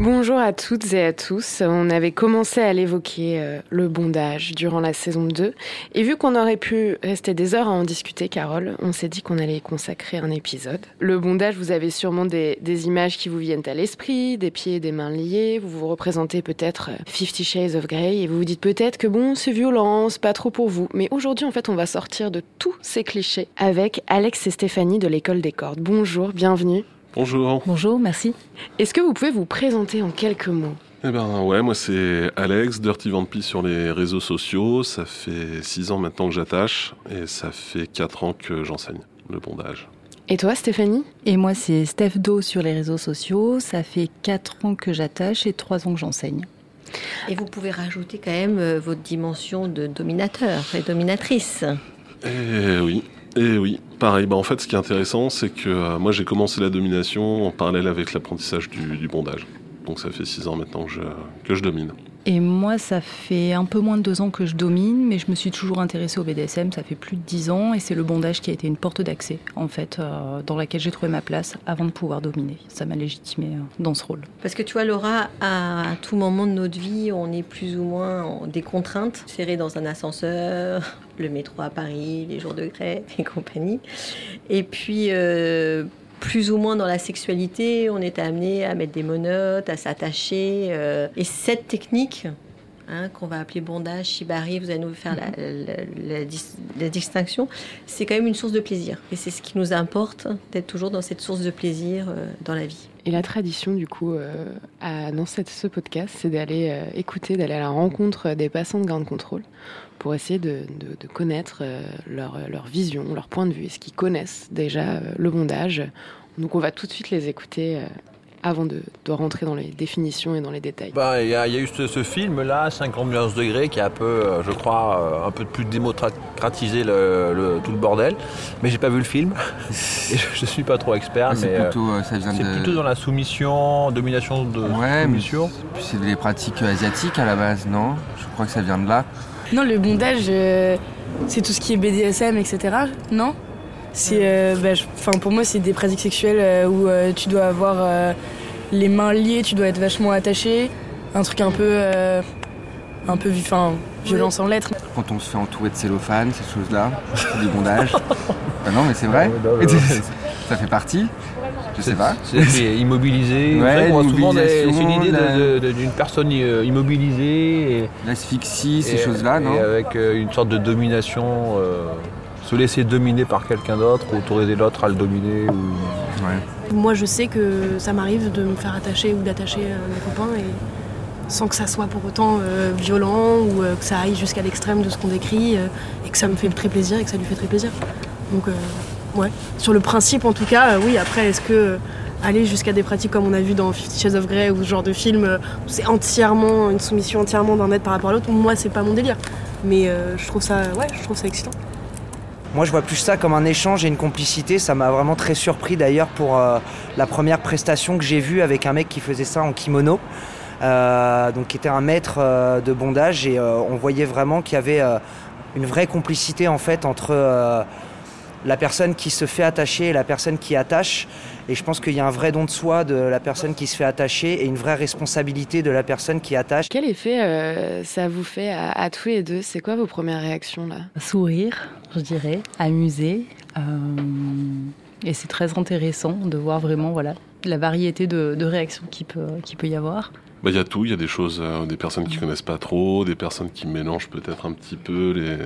Bonjour à toutes et à tous. On avait commencé à l'évoquer, euh, le bondage, durant la saison 2. Et vu qu'on aurait pu rester des heures à en discuter, Carole, on s'est dit qu'on allait y consacrer un épisode. Le bondage, vous avez sûrement des, images qui vous viennent à l'esprit, des pieds et des mains liés. Vous vous représentez peut-être euh, Fifty Shades of Grey et vous vous dites peut-être que bon, c'est violent, c'est pas trop pour vous. Mais aujourd'hui, en fait, on va sortir de tous ces clichés avec Alex et Stéphanie de l'école des cordes. Bonjour, bienvenue. Bonjour. Bonjour, merci. Est-ce que vous pouvez vous présenter en quelques mots? Eh ben ouais, moi c'est Alex, Dirty Vampy sur les réseaux sociaux. Ça fait six ans maintenant que j'attache et ça fait quatre ans que j'enseigne le bondage. Et toi Stéphanie? Et moi c'est Steph Do sur les réseaux sociaux. Ça fait quatre ans que j'attache et trois ans que j'enseigne. Et vous pouvez rajouter quand même euh, votre dimension de dominateur et dominatrice. Eh oui, et eh oui, pareil. Bah en fait, ce qui est intéressant, c'est que euh, moi, j'ai commencé la domination en parallèle avec l'apprentissage du, bondage. Donc ça fait six ans maintenant que je, que je domine. Et moi, ça fait un peu moins de deux ans que je domine, mais je me suis toujours intéressée au BDSM, ça fait plus de dix ans, et c'est le bondage qui a été une porte d'accès, en fait, euh, dans laquelle j'ai trouvé ma place avant de pouvoir dominer. Ça m'a légitimé euh, dans ce rôle. Parce que tu vois, Laura, à tout moment de notre vie, on est plus ou moins des contraintes, serrées dans un ascenseur, le métro à Paris, les jours de grève et compagnie. Et puis, euh, plus ou moins dans la sexualité, on est amené à mettre des monotes, à s'attacher. Euh, et cette technique, hein, qu'on va appeler bondage, shibari, vous allez nous faire la, distinction, c'est quand même une source de plaisir. Et c'est ce qui nous importe, d'être toujours dans cette source de plaisir euh, dans la vie. Et la tradition, du coup, euh, dans ce podcast, c'est d'aller écouter, d'aller à la rencontre des passants de garde contrôle pour essayer de, connaître euh, leur, leur, vision, leur point de vue, est-ce qu'ils connaissent déjà euh, le bondage. Donc on va tout de suite les écouter euh, avant de, rentrer dans les définitions et dans les détails. Bah, il y, a eu ce, film-là, 50 degrés, qui a un peu, je crois, un peu plus démocratisé le, tout le bordel. Mais j'ai pas vu le film. et je, ne suis pas trop expert. c'est plutôt, plutôt dans la soumission, domination de ouais, soumission. C'est des pratiques asiatiques à la base, non? Je crois que ça vient de là. Non, le bondage, euh, c'est tout ce qui est BDSM, etc. Non? C'est, euh, bah, Pour moi, c'est des pratiques sexuelles euh, où tu dois avoir les mains liées, tu dois être vachement attaché. Un truc un peu. un peu enfin, violent sans lettres. Quand on se fait entourer de cellophane, ces choses-là, du bondage. Ah non, mais c'est vrai. ça fait partie. Je sais pas. C'est immobilisé. Ouais, souvent c'est une idée d'une personne euh, immobilisée. L'asphyxie, ces choses-là, non? avec euh, une sorte de domination, euh, se laisser dominer par quelqu'un d'autre, ou autoriser l'autre à le dominer. Moi, je sais que ça m'arrive de me faire attacher ou d'attacher mes copains et sans que ça soit pour autant violent ou que ça aille jusqu'à l'extrême de ce qu'on décrit et que ça me fait très plaisir et que ça lui fait très plaisir. Donc Ouais. Sur le principe, en tout cas, euh, oui. Après, est-ce que euh, aller jusqu'à des pratiques comme on a vu dans Fifty Shades of Grey ou ce genre de film, euh, c'est entièrement une soumission entièrement d'un être par rapport à l'autre. Moi, c'est pas mon délire. Mais je trouve ça, ouais, je trouve ça excitant. Moi, je vois plus ça comme un échange et une complicité. Ça m'a vraiment très surpris d'ailleurs pour la première prestation que j'ai vue avec un mec qui faisait ça en kimono. donc qui était un maître de bondage et on voyait vraiment qu'il y avait une vraie complicité en fait entre la personne qui se fait attacher et la personne qui attache. Et je pense qu'il y a un vrai don de soi de la personne qui se fait attacher et une vraie responsabilité de la personne qui attache. Quel effet euh, ça vous fait à, tous les deux? C'est quoi vos premières réactions là? Sourire, je dirais, amuser. Euh, et c'est très intéressant de voir vraiment voilà, la variété de, réactions qu'il peut, qui peut y avoir. Bah, il y a tout, il y a des choses, euh, des personnes qui connaissent pas trop, des personnes qui mélangent peut-être un petit peu les,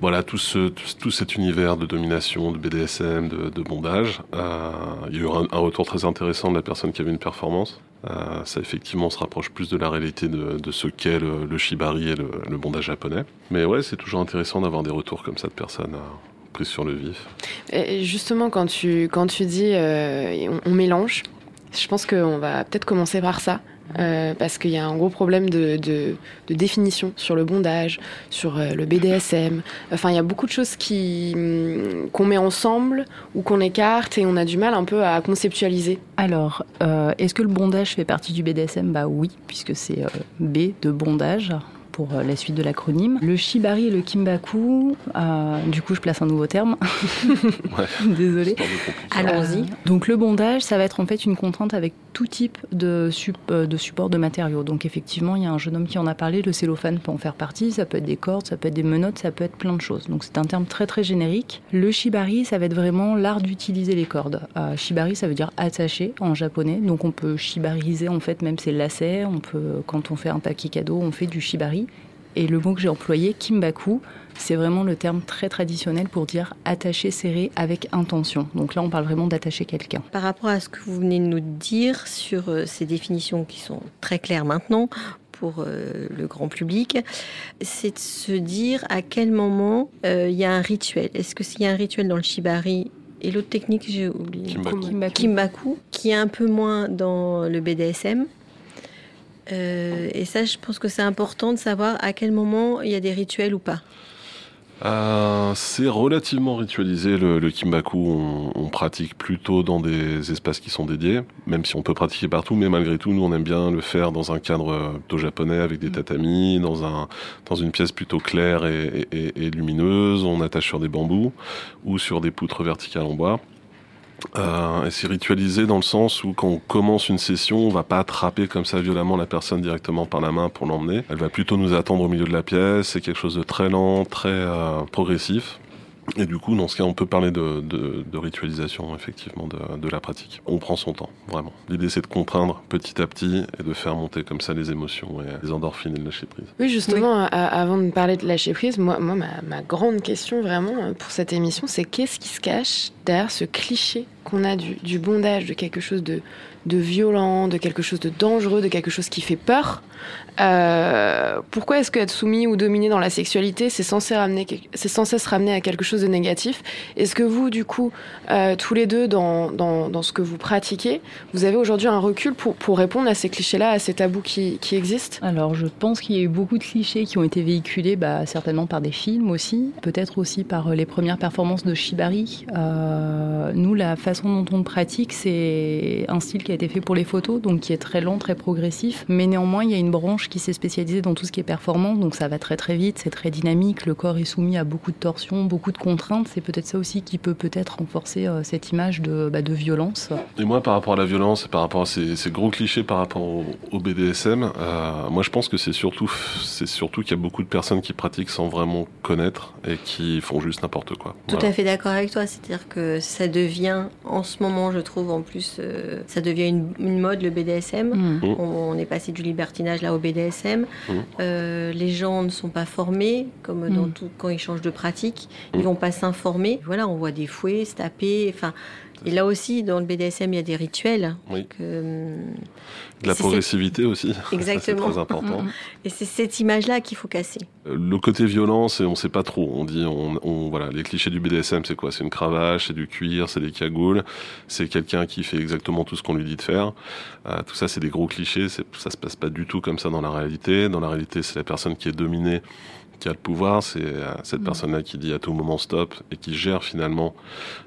voilà, tout, ce, tout, cet univers de domination, de BDSM, de, bondage. Euh, il y a eu un, retour très intéressant de la personne qui avait une performance. Euh, ça, effectivement, se rapproche plus de la réalité de, ce qu'est le, shibari et le, bondage japonais. Mais ouais, c'est toujours intéressant d'avoir des retours comme ça de personnes euh, prises sur le vif. Et justement, quand tu, quand tu dis on, mélange, je pense qu'on va peut-être commencer par ça. Euh, parce qu'il y a un gros problème de, définition sur le bondage, sur euh, le BDSM. Enfin, il y a beaucoup de choses hum, qu'on met ensemble ou qu'on écarte et on a du mal un peu à conceptualiser. Alors, euh, est-ce que le bondage fait partie du BDSM Bah oui, puisque c'est B de bondage pour euh, la suite de l'acronyme. Le shibari et le kimbaku, euh, du coup je place un nouveau terme. Désolée. Allons-y. Euh, donc le bondage, ça va être en fait une contrainte avec tout type de, sup- de support de matériaux. Donc effectivement, il y a un jeune homme qui en a parlé, le cellophane peut en faire partie, ça peut être des cordes, ça peut être des menottes, ça peut être plein de choses. Donc c'est un terme très très générique. Le shibari, ça va être vraiment l'art d'utiliser les cordes. Euh, shibari, ça veut dire attacher en japonais. Donc on peut shibariser en fait même ses lacets. On peut, quand on fait un paquet cadeau, on fait du shibari. Et le mot que j'ai employé, kimbaku, c'est vraiment le terme très traditionnel pour dire attacher, serrer avec intention. Donc là, on parle vraiment d'attacher quelqu'un. Par rapport à ce que vous venez de nous dire sur euh, ces définitions qui sont très claires maintenant pour euh, le grand public, c'est de se dire à quel moment euh, il y a un rituel. Est-ce que s'il y a un rituel dans le shibari et l'autre technique, j'ai oublié. Kimbaku. Kimbaku. Kimbaku, qui est un peu moins dans le BDSM. Euh, et ça, je pense que c'est important de savoir à quel moment il y a des rituels ou pas. Euh, c'est relativement ritualisé le, le kimbaku. On, on pratique plutôt dans des espaces qui sont dédiés, même si on peut pratiquer partout. Mais malgré tout, nous on aime bien le faire dans un cadre plutôt japonais avec des tatamis, dans un dans une pièce plutôt claire et- et lumineuse. On attache sur des bambous ou sur des poutres verticales en bois. Euh, et c'est ritualisé dans le sens où quand on commence une session, on va pas attraper comme ça violemment la personne directement par la main pour l'emmener. Elle va plutôt nous attendre au milieu de la pièce. C'est quelque chose de très lent, très euh, progressif. Et du coup, dans ce cas, on peut parler de, ritualisation, effectivement, de, la pratique. On prend son temps, vraiment. L'idée, c'est de contraindre petit à petit et de faire monter comme ça les émotions et les endorphines et le lâcher prise. Oui, justement, a- avant de parler de lâcher prise, moi, moi ma, grande question vraiment euh, pour cette émission, c'est qu'est-ce qui se cache derrière ce cliché qu'on a du bondage, de quelque chose de, de violent, de quelque chose de dangereux, de quelque chose qui fait peur. Euh, Pourquoi est-ce qu'être soumis ou dominé dans la sexualité, c'est censé, ramener, c'est censé se ramener à quelque chose de négatif? Est-ce que vous, du coup, euh, tous les deux, dans, dans, dans ce que vous pratiquez, vous avez aujourd'hui un recul pour, pour répondre à ces clichés-là, à ces tabous qui, qui existent? Alors, je pense qu'il y a eu beaucoup de clichés qui ont été véhiculés, bah, certainement par des films aussi, peut-être aussi par euh, les premières performances de Shibari. Nous, la façon dont on pratique, c'est un style qui a été fait pour les photos, donc qui est très lent, très progressif. Mais néanmoins, il y a une branche qui s'est spécialisée dans tout ce qui est performance, donc ça va très très vite, c'est très dynamique, le corps est soumis à beaucoup de torsions, beaucoup de contraintes. C'est peut-être ça aussi qui peut peut-être renforcer euh, cette image de, bah, de violence. Et moi, par rapport à la violence et par rapport à ces, ces gros clichés par rapport au, au BDSM, euh, moi je pense que c'est surtout, c'est surtout qu'il y a beaucoup de personnes qui pratiquent sans vraiment connaître et qui font juste n'importe quoi. Tout Voilà. à fait d'accord avec toi, c'est-à-dire que ça devient, en ce moment, je trouve, en plus, euh, ça devient une, une mode, le BDSM. Mm. Mm. On, on est passé du libertinage là au BDSM. Mm. Euh, les gens ne sont pas formés, comme dans tout, quand ils changent de pratique, ils vont pas s'informer. Voilà, on voit des fouets, se taper, enfin. Et là aussi, dans le BDSM, il y a des rituels. Oui. que, hum, De la progressivité aussi. Exactement. c'est très important. Et c'est cette image-là qu'il faut casser. Euh, Le côté violent, c'est on sait pas trop. On dit, on, on- voilà, les clichés du BDSM, c'est quoi? C'est une cravache, c'est du cuir, c'est des cagoules, c'est quelqu'un qui fait exactement tout ce qu'on lui dit de faire. Euh, tout ça, c'est des gros clichés. Ça se passe pas du tout comme ça dans la réalité. Dans la réalité, c'est la personne qui est dominée qui a le pouvoir, c'est euh, cette Mm. personne-là qui dit à tout moment stop et qui gère finalement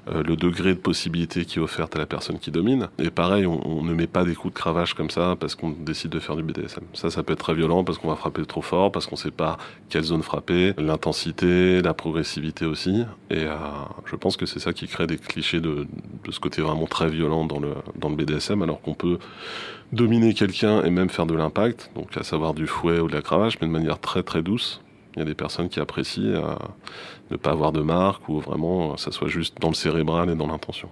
euh, le degré de possibilité qui est offerte à la personne qui domine. Et pareil, on, on ne met pas des coups de cravache comme ça parce qu'on décide de faire du BDSM. Ça, ça peut être très violent parce qu'on va frapper trop fort, parce qu'on sait pas quelle zone frapper, l'intensité, la progressivité aussi. Et euh, je pense que c'est ça qui crée des clichés de, de ce côté vraiment très violent dans le, dans le BDSM, alors qu'on peut dominer quelqu'un et même faire de l'impact, donc à savoir du fouet ou de la cravache, mais de manière très très douce. Il y a des personnes qui apprécient euh, ne pas avoir de marque ou vraiment euh, ça soit juste dans le cérébral et dans l'intention.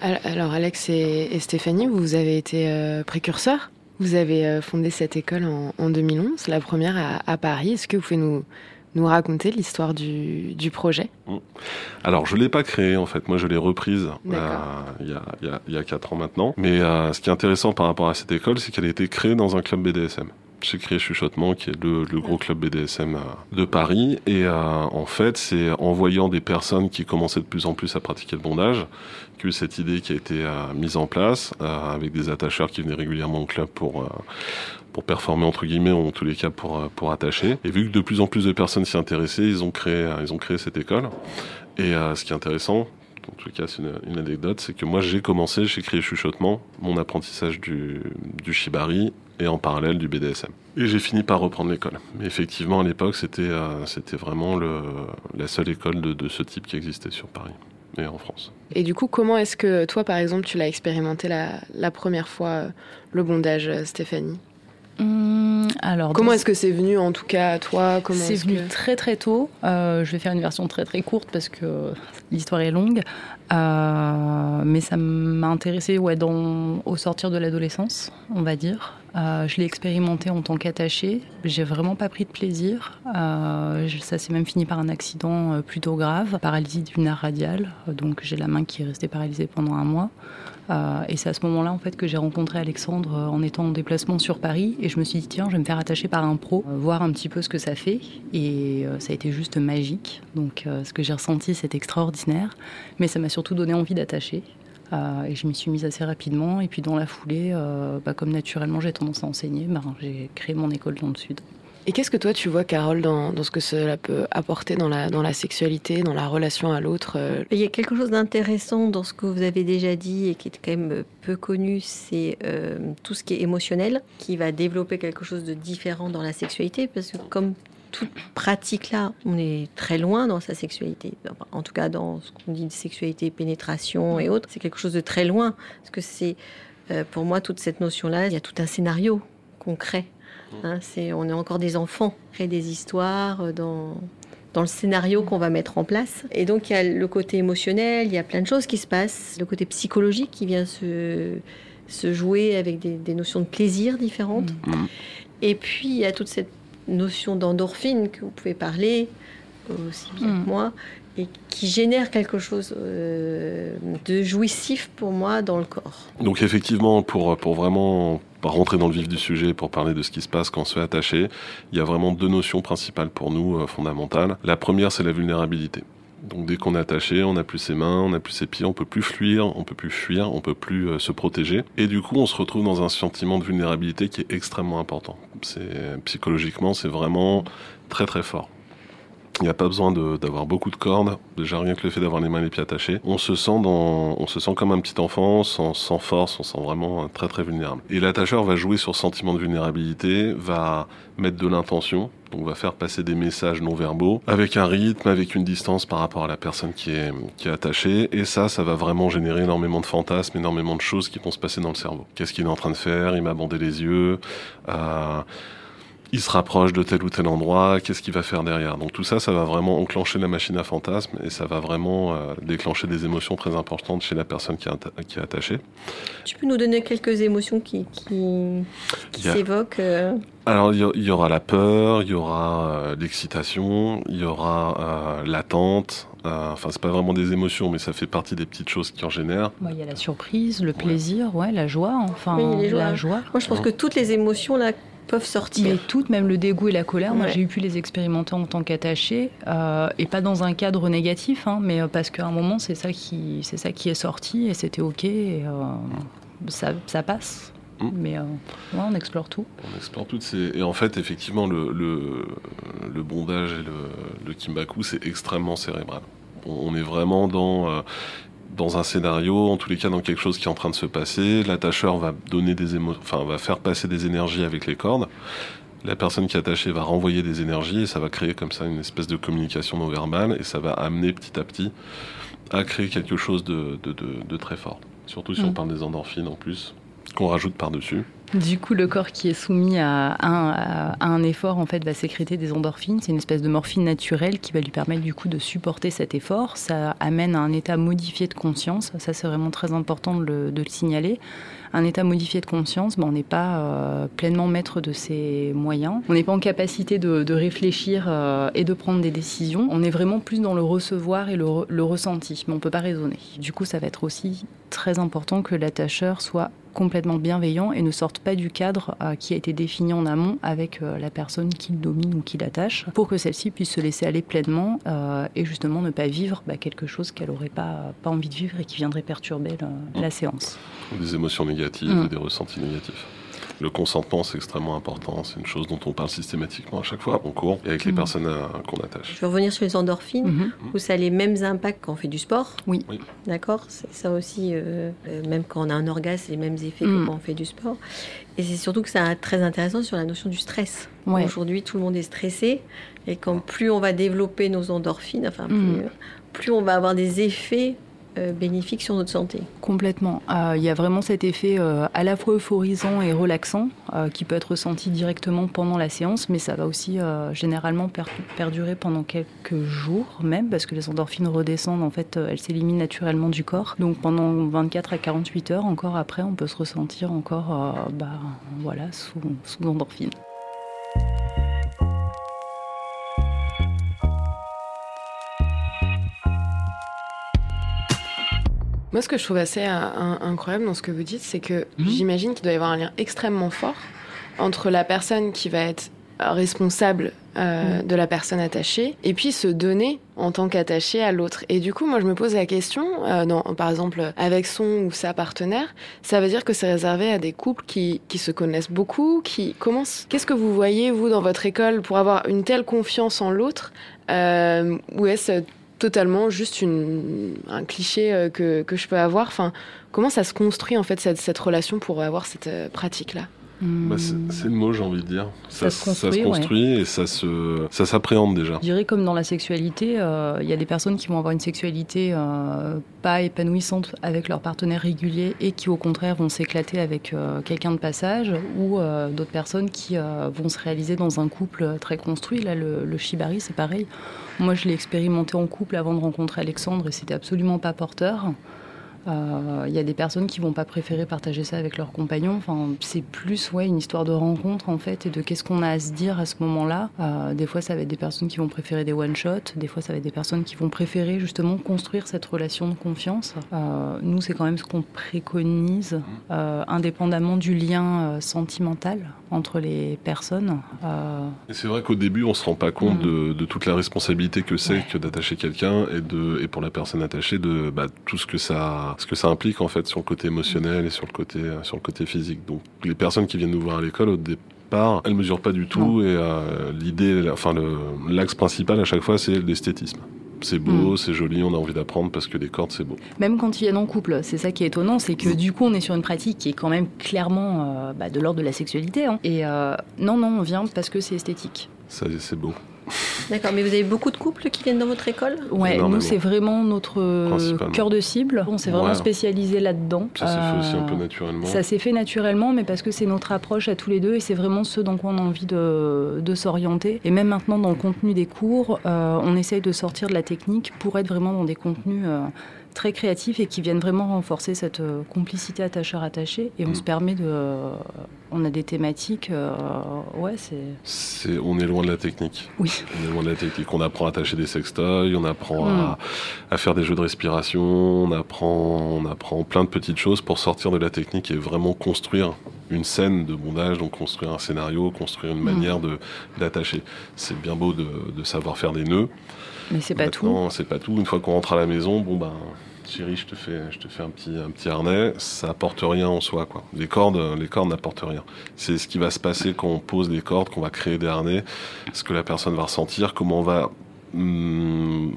Al- Alors Alex et, et Stéphanie, vous avez été euh, précurseurs. Vous avez euh, fondé cette école en, en 2011, la première à, à Paris. Est-ce que vous pouvez nous, nous raconter l'histoire du, du projet? Alors je l'ai pas créée en fait, moi je l'ai reprise euh, il y, a, il y, a, il y a 4 ans maintenant. Mais euh, ce qui est intéressant par rapport à cette école, c'est qu'elle a été créée dans un club BDSM. Chez Crier Chuchotement, qui est le, gros club BDSM de Paris. Et en fait, c'est en voyant des personnes qui commençaient de plus en plus à pratiquer le bondage que cette idée qui a été mise en place avec des attacheurs qui venaient régulièrement au club pour pour performer entre guillemets, ou en tous les cas pour pour attacher. Et vu que de plus en plus de personnes s'y intéressaient, ils ont créé ils ont créé cette école. Et ce qui est intéressant, en tout cas c'est une, anecdote, c'est que moi j'ai commencé, j'ai créé Chuchotement, mon apprentissage du, shibari et en parallèle du BDSM. Et j'ai fini par reprendre l'école. Effectivement, à l'époque, c'était euh, vraiment la seule école de, ce type qui existait sur Paris et en France. Et du coup, comment est-ce que toi, par exemple, tu l'as expérimenté la, la, première fois, euh, le bondage, euh, Stéphanie? Hum, alors, Comment est-ce que c'est venu en tout cas à toi C'est venu très très tôt. Euh, je vais faire une version très très courte parce que l'histoire est longue. Euh, mais ça m'a intéressé ouais, au sortir de l'adolescence, on va dire. Euh, je l'ai expérimenté en tant qu'attaché. J'ai vraiment pas pris de plaisir. ça s'est même fini par un accident plutôt grave, paralysie du nerf radial. Donc j'ai la main qui est restée paralysée pendant un mois. Euh, et c'est à ce moment-là en fait que j'ai rencontré Alexandre euh, en étant en déplacement sur Paris et je me suis dit tiens je vais me faire attacher par un pro, euh, voir un petit peu ce que ça fait et ça a été juste magique. Donc ce que j'ai ressenti c'est extraordinaire, mais ça m'a surtout donné envie d'attacher. et je m'y suis mise assez rapidement. Et puis dans la foulée, bah, comme naturellement j'ai tendance à enseigner, bah, j'ai créé mon école dans le Sud. Et qu'est-ce que toi tu vois, Carole, dans, dans, ce que cela peut apporter dans la, dans la sexualité, dans la relation à l'autre euh? Il y a quelque chose d'intéressant dans ce que vous avez déjà dit et qui est quand même peu connu, c'est euh, tout ce qui est émotionnel, qui va développer quelque chose de différent dans la sexualité, parce que comme toute pratique là, on est très loin dans sa sexualité. en tout cas, dans ce qu'on dit de sexualité, pénétration et autres, c'est quelque chose de très loin. Parce que c'est, euh, pour moi, toute cette notion-là, il y a tout un scénario concret Hein, c'est, on est encore des enfants, créer des histoires euh, dans, dans le scénario qu'on va mettre en place. Et donc il y a le côté émotionnel, il y a plein de choses qui se passent, le côté psychologique qui vient se, se jouer avec des, notions de plaisir différentes. Mmh. Mmh. Et puis il y a toute cette notion d'endorphine que vous pouvez parler aussi bien mmh. que moi, et qui génère quelque chose euh, de jouissif pour moi dans le corps. Donc effectivement, pour, pour vraiment rentrer dans le vif du sujet, pour parler de ce qui se passe quand on se fait attacher, il y a vraiment deux notions principales pour nous, euh, fondamentales. La première, c'est la vulnérabilité. Donc dès qu'on est attaché, on n'a plus ses mains, on n'a plus ses pieds, on peut plus fuir, on peut plus fuir, on peut plus euh, se protéger. Et du coup, on se retrouve dans un sentiment de vulnérabilité qui est extrêmement important. C'est psychologiquement, c'est vraiment très très fort. Il n'y a pas besoin d'avoir beaucoup de cordes. Déjà rien que le fait d'avoir les mains et les pieds attachés, on se sent dans, on se sent comme un petit enfant, sans, sans force, on se sent vraiment très très vulnérable. Et l'attacheur va jouer sur sentiment de vulnérabilité, va mettre de l'intention, donc va faire passer des messages non verbaux avec un rythme, avec une distance par rapport à la personne qui est qui est attachée. Et ça, ça va vraiment générer énormément de fantasmes, énormément de choses qui vont se passer dans le cerveau. Qu'est-ce qu'il est en train de faire? Il m'a bandé les yeux. Euh, il se rapproche de tel ou tel endroit, qu'est-ce qu'il va faire derrière. Donc tout ça, ça va vraiment enclencher la machine à fantasmes et ça va vraiment euh, déclencher des émotions très importantes chez la personne qui est, qui est attachée. Tu peux nous donner quelques émotions qui, qui, s'évoquent euh Alors il y, aura la peur, il y aura euh, l'excitation, il y aura l'attente. Enfin, c'est pas vraiment des émotions, mais ça fait partie des petites choses qui en génèrent. Il y a la surprise, le plaisir, ouais, la joie, enfin, la joie. Moi, je pense que toutes les émotions là peuvent sortir. Mais toutes, même le dégoût et la colère, moi j'ai eu pu les expérimenter en tant qu'attaché, euh, et pas dans un cadre négatif, hein, mais euh, parce qu'à un moment c'est ça qui c'est ça qui est sorti et c'était ok, et, euh, ça, ça, passe. Mm. Mais on explore tout. On explore tout. Et en fait, effectivement, le, le, le bondage et le, le kimbaku, c'est extrêmement cérébral. On est vraiment dans dans un scénario, en tous les cas dans quelque chose qui est en train de se passer. L'attacheur va donner des émotions, enfin va faire passer des énergies avec les cordes. La personne qui est attachée va renvoyer des énergies et ça va créer comme ça une espèce de communication non verbale et ça va amener petit à petit à créer quelque chose de, de, de, très fort. Surtout si on mm. parle des endorphines en plus, qu'on rajoute par-dessus. Du coup, le corps qui est soumis à un, effort, en fait, va sécréter des endorphines. C'est une espèce de morphine naturelle qui va lui permettre, du coup, de supporter cet effort. Ça amène à un état modifié de conscience. Ça, c'est vraiment très important de le, signaler. Un état modifié de conscience, ben, on n'est pas euh, pleinement maître de ses moyens. On n'est pas en capacité de, de réfléchir euh, et de prendre des décisions. On est vraiment plus dans le recevoir et le, le ressenti, mais on ne peut pas raisonner. Du coup, ça va être aussi très important que l'attacheur soit complètement bienveillants et ne sortent pas du cadre euh, qui a été défini en amont avec euh, la personne qui le domine ou qui l'attache, pour que celle-ci puisse se laisser aller pleinement euh, et justement ne pas vivre bah, quelque chose qu'elle n'aurait pas, pas envie de vivre et qui viendrait perturber la séance. Des émotions négatives, Mm. des ressentis négatifs. Le consentement, c'est extrêmement important. C'est une chose dont on parle systématiquement à chaque fois en cours et avec les Mm. personnes euh, qu'on attache. Je vais revenir sur les endorphines, Mhm. où ça a les mêmes impacts quand on fait du sport. Oui. Oui. D'accord C'est ça aussi, euh, euh, même quand on a un orgasme, c'est les mêmes effets Mm. que quand on fait du sport. Et c'est surtout que ça a très intéressant sur la notion du stress. Ouais. Aujourd'hui, tout le monde est stressé. Et quand plus on va développer nos endorphines, enfin, plus, plus on va avoir des effets euh, bénéfiques sur notre santé. Complètement. Euh, Il y a vraiment cet effet euh, à la fois euphorisant et relaxant qui peut être ressenti directement pendant la séance, mais ça va aussi généralement per- perdurer pendant quelques jours même, parce que les endorphines redescendent, en fait, elles s'éliminent naturellement du corps. Donc pendant 24 à 48 heures, encore après, on peut se ressentir encore bah, voilà, sous, sous endorphines. Moi, ce que je trouve assez euh, un- incroyable dans ce que vous dites, c'est que Mhm. j'imagine qu'il doit y avoir un lien extrêmement fort entre la personne qui va être responsable euh, Mhm. de la personne attachée et puis se donner en tant qu'attaché à l'autre. Et du coup, moi, je me pose la question, euh, dans- par exemple, avec son ou sa partenaire, ça veut dire que c'est réservé à des couples qui, qui se connaissent beaucoup, qui commencent. Qu'est-ce que vous voyez, vous, dans votre école, pour avoir une telle confiance en l'autre euh, Ou est-ce totalement juste un cliché euh, que, que je peux avoir. Enfin, comment ça se construit en fait cette, cette relation pour avoir cette euh, pratique-là? Bah, c'est c'est le mot, j'ai envie de dire. Ça se construit, et ça se, ça s'appréhende déjà. Je dirais comme dans la sexualité, euh, il y a des personnes qui vont avoir une sexualité euh, pas épanouissante avec leur partenaire régulier et qui au contraire vont s'éclater avec euh, quelqu'un de passage ou d'autres personnes qui vont se réaliser dans un couple très construit. Là, le, le shibari, c'est pareil. Moi, je l'ai expérimenté en couple avant de rencontrer Alexandre et c'était absolument pas porteur. Euh, Il y a des personnes qui vont pas préférer partager ça avec leurs compagnons. Enfin, c'est plus ouais, une histoire de rencontre en fait et de qu'est-ce qu'on a à se dire à ce moment-là. Euh, des fois, ça va être des personnes qui vont préférer des one-shots. Des fois, ça va être des personnes qui vont préférer justement construire cette relation de confiance. Euh, nous, c'est quand même ce qu'on préconise, euh, indépendamment du lien euh, sentimental entre les personnes. Euh, c'est vrai qu'au début, on se rend pas compte Mm. de, de toute la responsabilité que c'est Ouais. que d'attacher quelqu'un et de et pour la personne attachée de bah, tout ce que ça ce que ça implique en fait sur le côté émotionnel et sur le côté euh, sur le côté physique. Donc les personnes qui viennent nous voir à l'école au départ, elles mesurent pas du tout Non. et euh, l'idée, enfin l'axe principal à chaque fois, c'est l'esthétisme. C'est beau, Mm. c'est joli, on a envie d'apprendre parce que les cordes c'est beau. Même quand ils viennent en couple, c'est ça qui est étonnant, c'est que du coup on est sur une pratique qui est quand même clairement euh, bah, de l'ordre de la sexualité. hein. Et euh, non, non, on vient parce que c'est esthétique. Ça c'est beau. D'accord, mais vous avez beaucoup de couples qui viennent dans votre école? Ouais, nous c'est vraiment notre cœur de cible. On s'est vraiment Ouais. spécialisé là-dedans. Ça s'est fait aussi un peu Euh, naturellement. Ça s'est fait naturellement, mais parce que c'est notre approche à tous les deux et c'est vraiment ce dans quoi on a envie de, de s'orienter. Et même maintenant, dans le contenu des cours, euh, on essaye de sortir de la technique pour être vraiment dans des contenus euh, très créatifs et qui viennent vraiment renforcer cette euh, complicité attacheur-attaché. Et on Mm. se permet de. euh, on a des thématiques. euh, ouais, c'est. On est loin de la technique. Oui. On est loin de la technique. On apprend à attacher des sextoys, on apprend Mm. à, à faire des jeux de respiration, on apprend, on apprend plein de petites choses pour sortir de la technique et vraiment construire une scène de bondage, donc construire un scénario, construire une Mm. manière de, d'attacher. C'est bien beau de, de savoir faire des nœuds. Mais c'est pas tout. Maintenant, c'est pas tout. Une fois qu'on rentre à la maison, bon ben, chérie, je te fais, je te fais un petit, un petit harnais. Ça apporte rien en soi, quoi. Les cordes, les cordes n'apportent rien. C'est ce qui va se passer quand on pose des cordes, qu'on va créer des harnais, ce que la personne va ressentir, comment on va hum,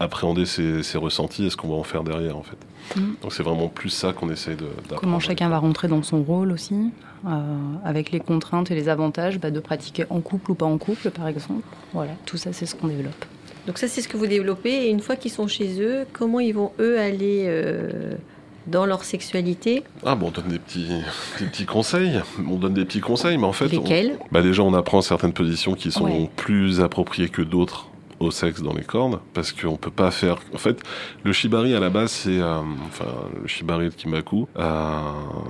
appréhender ses, ses ressentis et ce qu'on va en faire derrière, en fait. Mm. Donc c'est vraiment plus ça qu'on essaye d'apprendre. Comment chacun va rentrer dans son rôle aussi, euh, avec les contraintes et les avantages bah, de pratiquer en couple ou pas en couple, par exemple. Voilà, tout ça, c'est ce qu'on développe. Donc ça, c'est ce que vous développez. Et une fois qu'ils sont chez eux, comment ils vont, eux, aller euh, dans leur sexualité? Ah bon, on donne des petits, des petits conseils. On donne des petits conseils, mais en fait, on- Lesquels Bah déjà, on apprend certaines positions qui sont Ouais. plus appropriées que d'autres au sexe dans les cordes, parce qu'on peut pas faire. En fait, le shibari à la base, c'est euh, enfin le shibari de Kimaku, euh,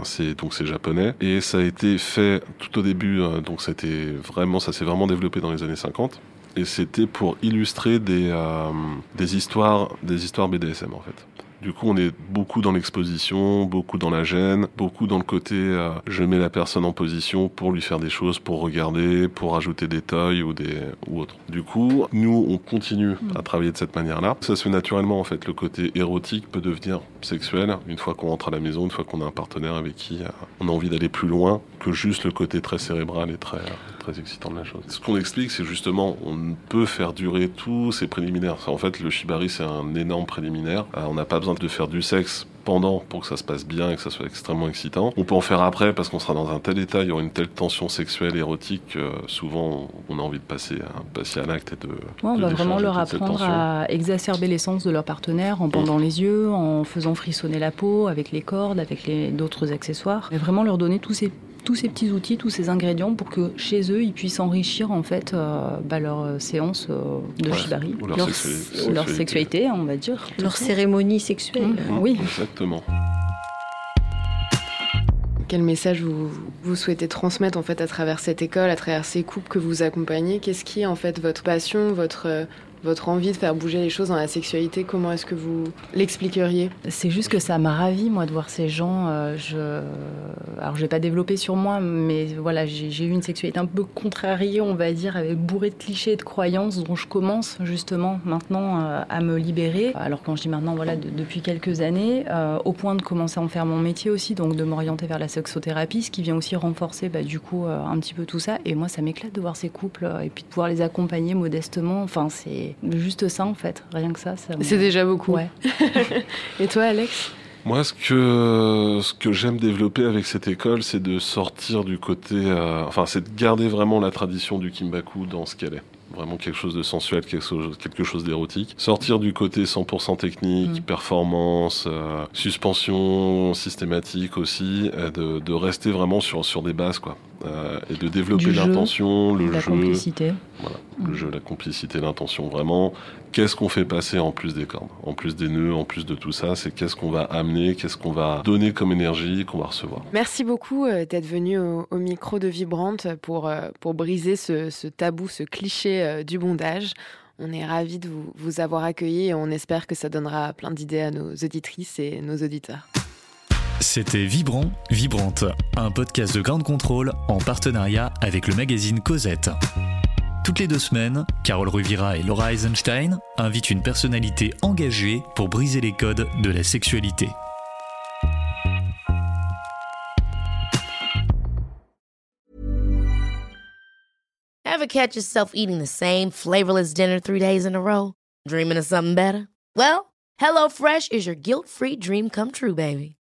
c'est donc c'est japonais et ça a été fait tout au début. euh, donc c'était vraiment, ça s'est vraiment développé dans les années 50 et c'était pour illustrer des euh, des histoires, des histoires BDSM en fait. Du coup, on est beaucoup dans l'exposition, beaucoup dans la gêne, beaucoup dans le côté euh, je mets la personne en position pour lui faire des choses, pour regarder, pour ajouter des toys ou des ou autre. Du coup, nous, on continue à travailler de cette manière-là. Ça se fait naturellement en fait. Le côté érotique peut devenir sexuel une fois qu'on rentre à la maison, une fois qu'on a un partenaire avec qui euh, on a envie d'aller plus loin que juste le côté très cérébral et très très excitant de la chose. Ce qu'on explique, c'est justement, on peut faire durer tous ces préliminaires. En fait, le shibari, c'est un énorme préliminaire. Euh, on n'a pas besoin de faire du sexe pendant pour que ça se passe bien et que ça soit extrêmement excitant. On peut en faire après parce qu'on sera dans un tel état, il y aura une telle tension sexuelle, érotique, souvent on a envie de passer à, passer à l'acte et de... Ouais, on va vraiment leur apprendre à exacerber l'essence de leur partenaire en bandant les yeux, en faisant frissonner la peau avec les cordes, avec d'autres accessoires. Et vraiment leur donner tous ces tous ces petits outils, tous ces ingrédients pour que chez eux, ils puissent enrichir en fait euh, bah, leur séance euh, de Ouais, shibari, leur leur, sexualité. leur sexualité, on va dire. Leur cérémonie sexuelle. Mmh, oui. Exactement. Quel message vous, vous souhaitez transmettre en fait à travers cette école, à travers ces couples que vous accompagnez? Qu'est-ce qui est en fait votre passion, votre, euh, votre envie de faire bouger les choses dans la sexualité Comment est-ce que vous l'expliqueriez? C'est juste que ça m'a ravi moi de voir ces gens. euh, je... Alors je vais pas développer sur moi, mais voilà, j'ai eu une sexualité un peu contrariée, on va dire, avec bourrée de clichés et de croyances dont je commence justement maintenant euh, à me libérer. Alors quand je dis maintenant, voilà, de- depuis quelques années, euh, au point de commencer à en faire mon métier aussi, donc de m'orienter vers la sexothérapie, ce qui vient aussi renforcer bah, du coup euh, un petit peu tout ça. Et moi, ça m'éclate de voir ces couples et puis de pouvoir les accompagner modestement. Enfin, c'est juste ça en fait, rien que ça. ça me- C'est déjà beaucoup. Ouais. Et toi, Alex? Moi, ce que, ce que j'aime développer avec cette école, c'est de sortir du côté... euh, enfin, c'est de garder vraiment la tradition du Kimbaku dans ce qu'elle est. Vraiment quelque chose de sensuel, quelque chose, d'érotique. Sortir du côté 100% technique, Mm. performance, euh, suspension systématique aussi, et de, de rester vraiment sur, sur des bases, quoi. Euh, et de développer l'intention, le la jeu, complicité. voilà, Mm. le jeu, la complicité, l'intention, vraiment. Qu'est-ce qu'on fait passer en plus des cordes, en plus des nœuds, en plus de tout ça? C'est qu'est-ce qu'on va amener, qu'est-ce qu'on va donner comme énergie, qu'on va recevoir. Merci beaucoup euh, d'être venu au, au micro de Vibrante pour, euh, pour briser ce, ce tabou, ce cliché du bondage. On est ravis de vous, vous avoir accueilli et on espère que ça donnera plein d'idées à nos auditrices et nos auditeurs. C'était Vibrant, Vibrante, un podcast de Ground Control en partenariat avec le magazine Cosette. Toutes les deux semaines, Carole Ruvira et Laura Eisenstein invitent une personnalité engagée pour briser les codes de la sexualité. Ever catch yourself eating the same flavorless dinner three days in a row? Dreaming of something better? Well, HelloFresh is your guilt-free dream come true, baby.